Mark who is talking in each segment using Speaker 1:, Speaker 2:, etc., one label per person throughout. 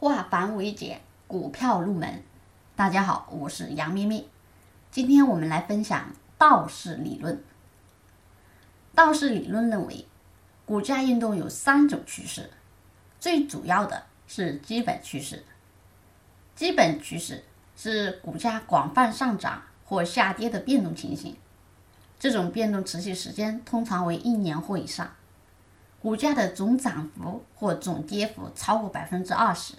Speaker 1: 化繁为简，股票入门。大家好，我是杨咪咪。今天我们来分享道氏理论。道氏理论认为，股价运动有三种趋势，最主要的是基本趋势。基本趋势是股价广泛上涨或下跌的变动情形，这种变动持续时间通常为一年或以上，股价的总涨幅或总跌幅超过百分之二十。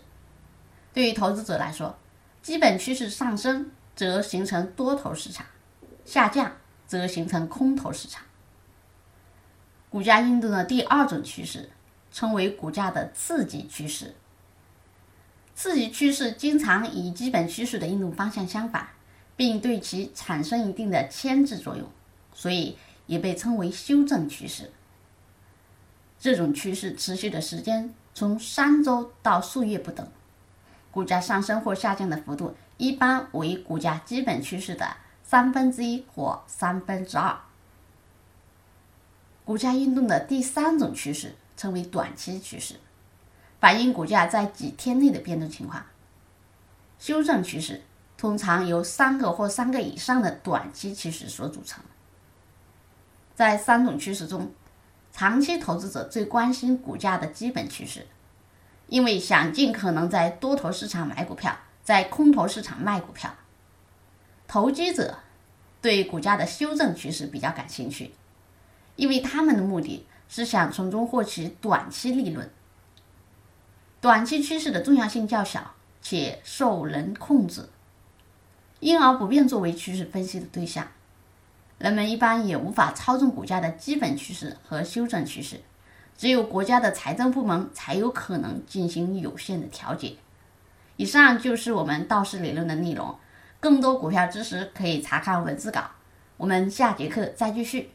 Speaker 1: 对于投资者来说，基本趋势上升则形成多头市场，下降则形成空头市场。股价运动的第二种趋势称为股价的次级趋势。次级趋势经常与基本趋势的运动方向相反，并对其产生一定的牵制作用，所以也被称为修正趋势。这种趋势持续的时间从三周到数月不等。股价上升或下降的幅度一般为股价基本趋势的三分之一或三分之二。股价运动的第三种趋势称为短期趋势，反映股价在几天内的变动情况。修正趋势通常由三个或三个以上的短期趋势所组成。在三种趋势中，长期投资者最关心股价的基本趋势。因为想尽可能在多头市场买股票，在空头市场卖股票。投机者对股价的修正趋势比较感兴趣，因为他们的目的是想从中获取短期利润。短期趋势的重要性较小，且受人控制，因而不便作为趋势分析的对象。人们一般也无法操纵股价的基本趋势和修正趋势。只有国家的财政部门才有可能进行有限的调节。以上就是我们道氏理论的内容。更多股票知识可以查看文字稿。我们下节课再继续。